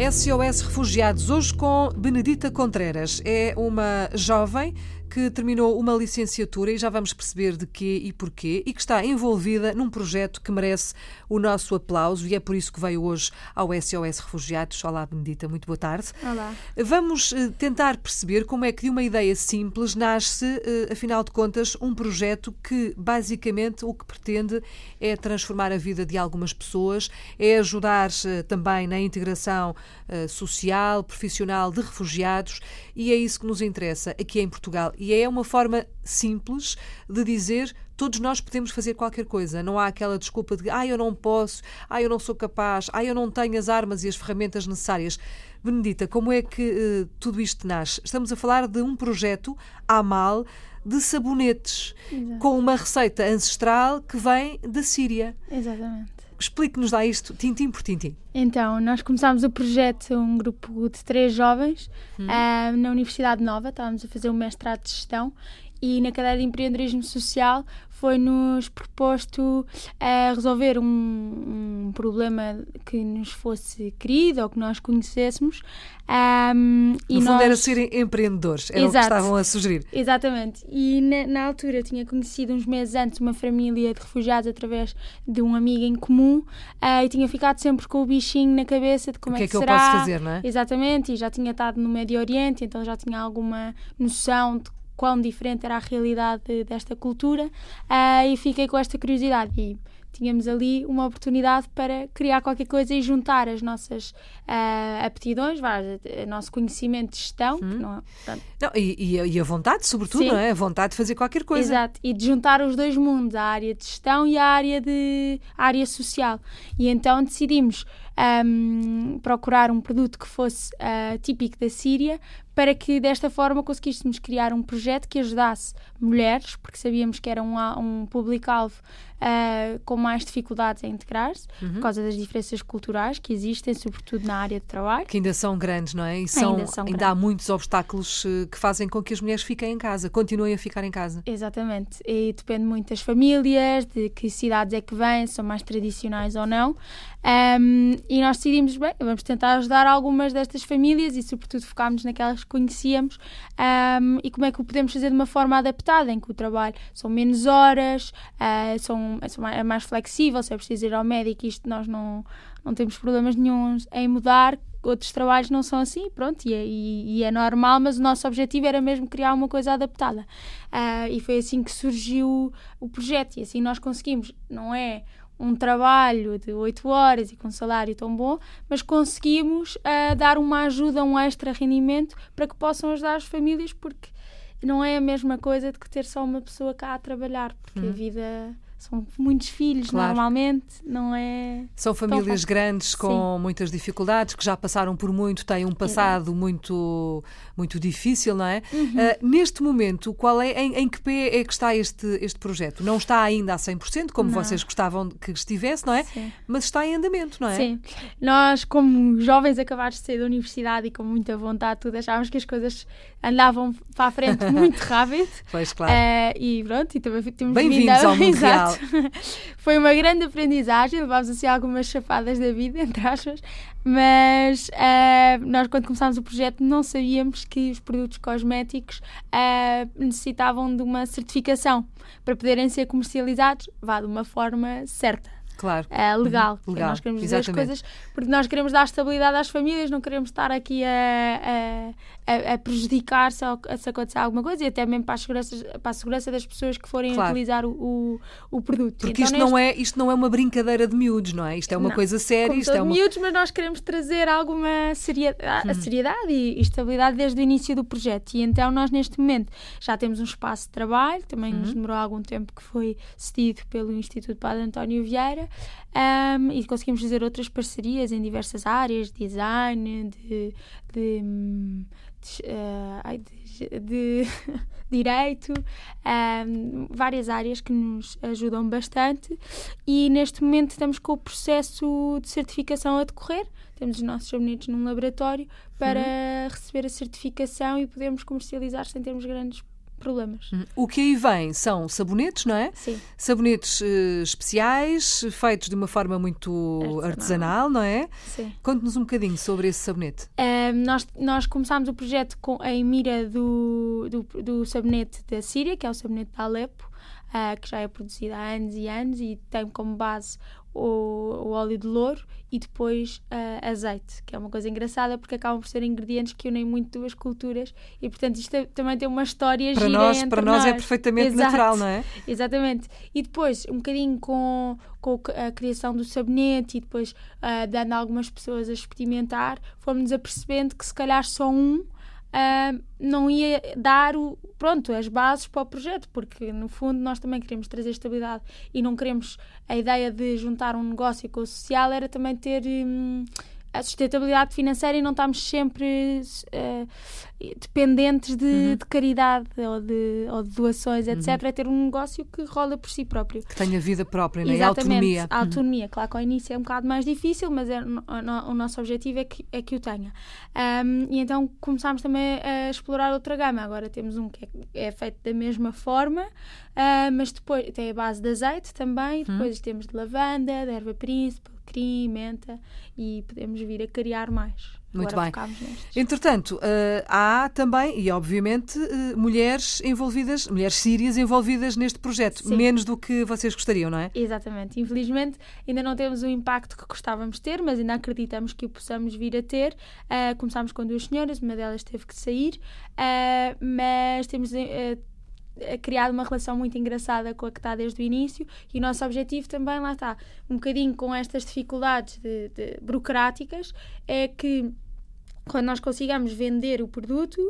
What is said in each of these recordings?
SOS Refugiados, hoje com Benedita Contreras. É uma jovem que terminou uma licenciatura e já vamos perceber de quê e porquê e que está envolvida num projeto que merece o nosso aplauso e é por isso que veio hoje ao SOS Refugiados. Olá, Benedita, muito boa tarde. Olá. Vamos eh, tentar perceber como é que de uma ideia simples nasce, eh, afinal de contas, um projeto que basicamente o que pretende é transformar a vida de algumas pessoas, é ajudar eh, também na integração social, profissional de refugiados e é isso que nos interessa aqui em Portugal e é uma forma simples de dizer todos nós podemos fazer qualquer coisa. Não há aquela desculpa de ah, eu não posso, ah, eu não sou capaz, ah, eu não tenho as armas e as ferramentas necessárias. Benedita, como é que uh, tudo isto nasce? Estamos a falar de um projeto AMAL de sabonetes Exato. com uma receita ancestral que vem da Síria. Exatamente. Explique-nos lá isto, tintim por tintim. Então, nós começámos o projeto, um grupo de três jovens, hum. uh, na Universidade Nova, estávamos a fazer um mestrado de gestão e na cadeira de empreendedorismo social foi-nos proposto uh, resolver um, um, problema que nos fosse querido ou que nós conhecêssemos. Um, e no fundo nós... era serem empreendedores, era Exato. o que estavam a sugerir. Exatamente. E na, na, altura eu tinha conhecido uns meses antes uma família de refugiados através de um amigo em comum uh, e tinha ficado sempre com o bichinho na cabeça de como o que é que, que será. eu posso fazer, não é? Exatamente, e já tinha estado no Médio Oriente, então já tinha alguma noção de quão diferente era a realidade desta cultura uh, e fiquei com esta curiosidade e tínhamos ali uma oportunidade para criar qualquer coisa e juntar as nossas uh, aptidões, o nosso conhecimento de gestão. Hum. Não, é, não, e, e, a vontade, sobretudo, não é? A vontade de fazer qualquer coisa. Exato, e de juntar os dois mundos, a área de gestão e a área, de, a área social. E então decidimos um, procurar um produto que fosse uh, típico da Síria para que desta forma conseguíssemos criar um projeto que ajudasse mulheres, porque sabíamos que era um, um público-alvo uh, com mais dificuldades em integrar-se, uhum. por causa das diferenças culturais que existem, sobretudo na área de trabalho. Que ainda são grandes, não é? E são, ainda, são ainda há muitos obstáculos uh, que fazem com que as mulheres fiquem em casa, continuem a ficar em casa. Exatamente. E depende muito das famílias, de que cidades é que vêm, são mais tradicionais ou não. Um, e nós decidimos, bem, vamos tentar ajudar algumas destas famílias e, sobretudo, focámos naquelas que conhecíamos um, e como é que o podemos fazer de uma forma adaptada, em que o trabalho são menos horas, uh, são, é mais flexível, se é preciso ir ao médico, isto nós não, não temos problemas nenhums em mudar. Outros trabalhos não são assim, pronto, e é, e, e é normal, mas o nosso objetivo era mesmo criar uma coisa adaptada. Uh, e foi assim que surgiu o projeto, e assim nós conseguimos, não é um trabalho de 8 horas e com um salário tão bom, mas conseguimos uh, dar uma ajuda, um extra rendimento para que possam ajudar as famílias, porque não é a mesma coisa de que ter só uma pessoa cá a trabalhar, porque uhum. a vida são muitos filhos claro. normalmente, não é? São famílias grandes com Sim. muitas dificuldades, que já passaram por muito, têm um passado muito, muito difícil, não é? Uhum. Uh, neste momento, qual é, em, em, que pé é que está este, este projeto? Não está ainda a 100%, como não. vocês gostavam que estivesse, não é? Sim. Mas está em andamento, não é? Sim. Nós, como jovens acabados de sair da universidade e com muita vontade, tudo, achávamos que as coisas andavam para a frente muito rápido. Pois, claro. Uh, e pronto, e também temos Bem-vindos ao mundo real. Foi uma grande aprendizagem, levámos assim algumas chapadas da vida, entre aspas, mas uh, nós quando começámos o projeto não sabíamos que os produtos cosméticos uh, necessitavam de uma certificação para poderem ser comercializados, vá de uma forma certa claro. Uh, legal. Uhum. legal. Nós queremos dizer as coisas porque nós queremos dar estabilidade às famílias, não queremos estar aqui a, a, a prejudicar se, se acontecer alguma coisa e até mesmo para a segurança, para a segurança das pessoas que forem claro. utilizar o, o, o, produto. Porque então, isto, neste... não é, isto não é uma brincadeira de miúdos, não é? Isto é uma não. coisa séria. isto é uma... miúdos, mas nós queremos trazer alguma seriedade, hum. seriedade e estabilidade desde o início do projeto. E então nós, neste momento, já temos um espaço de trabalho, também nos uhum. demorou algum tempo que foi cedido pelo Instituto Padre António Vieira, um, e conseguimos fazer outras parcerias em diversas áreas, design, de, de, de, uh, de, de direito, um, várias áreas que nos ajudam bastante e neste momento estamos com o processo de certificação a decorrer. Temos os nossos gabinetes num laboratório para uhum. receber a certificação e podermos comercializar sem termos grandes problemas. O que aí vem são sabonetes, não é? Sim. Sabonetes eh, especiais, feitos de uma forma muito artesanal, Artesanal. não é? Sim. Conte-nos um bocadinho sobre esse sabonete. Um, nós, nós começámos o projeto com, em mira do, do, do sabonete da Síria, que é o sabonete da Alepo, ah, que já é produzido há anos e anos e tem como base o, o óleo de louro e depois ah, azeite, que é uma coisa engraçada porque acabam por ser ingredientes que unem muito duas culturas e, portanto, isto é- também tem uma história Para nós, para nós é nós. perfeitamente Exato. natural, não é? Exatamente. E depois, um bocadinho com, com a criação do sabonete e depois ah, dando algumas pessoas a experimentar, fomos-nos apercebendo que se calhar só um ah, não ia dar o, pronto, as bases para o projeto, porque no fundo nós também queremos trazer estabilidade e não queremos a ideia de juntar um negócio com o social era também ter hum, a sustentabilidade financeira e não estarmos sempre eh, dependentes de, Uhum. de caridade ou de, ou de doações, etc. É ter um negócio que rola por si próprio. Que tenha vida própria, não é? E autonomia. a autonomia. Claro que ao início é um bocado mais difícil, mas é, no- no- o nosso objetivo é que, é que o tenha. Ahm, e então começámos também a explorar outra gama. Agora temos um que é, é feito da mesma forma, ah, mas depois tem a base de azeite também, Uhum. depois temos de lavanda, de erva príncipe, alecrim, menta e podemos vir a criar mais. Muito Agora bem. Entretanto, eh, há também, e obviamente, eh, mulheres envolvidas, mulheres sírias envolvidas neste projeto, Sim. menos do que vocês gostariam, não é? Exatamente. Infelizmente, ainda não temos o impacto que gostávamos de ter, mas ainda acreditamos que o possamos vir a ter. Ah, começámos com duas senhoras, uma delas teve que sair, mas temos. Eh, criado uma relação muito engraçada com a que está desde o início e o nosso objetivo também lá está um bocadinho com estas dificuldades de- de burocráticas é que quando nós consigamos vender o produto,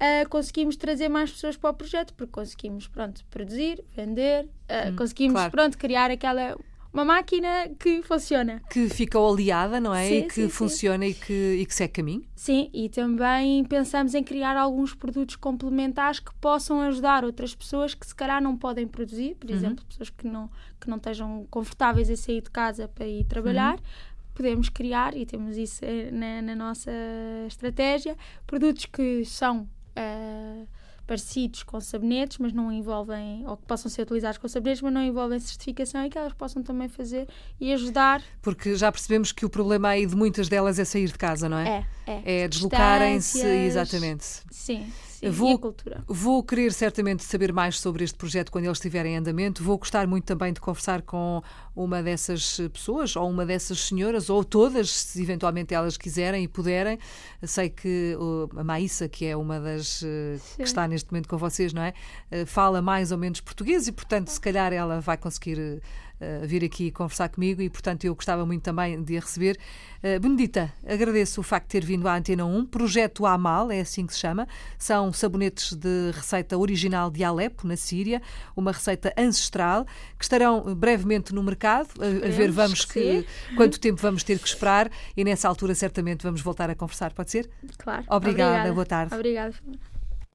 ah, conseguimos trazer mais pessoas para o projeto, porque conseguimos, pronto, produzir, vender, ah, conseguimos, claro. pronto, criar aquela uma máquina que funciona. Que fica oleada, não é? Sim, e que sim, sim. funciona E, que, e que segue caminho. Sim, e também pensamos em criar alguns produtos complementares que possam ajudar outras pessoas que se calhar não podem produzir, por exemplo, pessoas que não, que não estejam confortáveis em sair de casa para ir trabalhar. Podemos criar, e temos isso eh, na, na nossa estratégia, produtos que são ah, parecidos com sabonetes, mas não envolvem, ou que possam ser utilizados com sabonetes, mas não envolvem certificação e que elas possam também fazer e ajudar. Porque já percebemos que o problema aí de muitas delas é sair de casa, não é? É, é. É deslocarem-se, exatamente. Sim, sim. Vou- E a cultura. Vou querer certamente saber mais sobre este projeto quando ele estiver em andamento. Vou gostar muito também de conversar com uma dessas pessoas, ou uma dessas senhoras, ou todas, se eventualmente elas quiserem e puderem. Sei que a Maísa, que é uma das uh, que está neste momento com vocês, não é? Uh, Fala mais ou menos português e, portanto, se calhar ela vai conseguir. Uh, uh, vir aqui conversar comigo e, portanto, eu gostava muito também de a receber. Uh, Benedita, agradeço o facto de ter vindo à Antena 1. Projeto Amal, é assim que se chama. São sabonetes de receita original de Alepo, na Síria, uma receita ancestral, que estarão brevemente no mercado. A, a ver, vamos que que, quanto tempo vamos ter que esperar e nessa altura certamente vamos voltar a conversar, pode ser? Claro. Obrigada, boa tarde. Obrigada.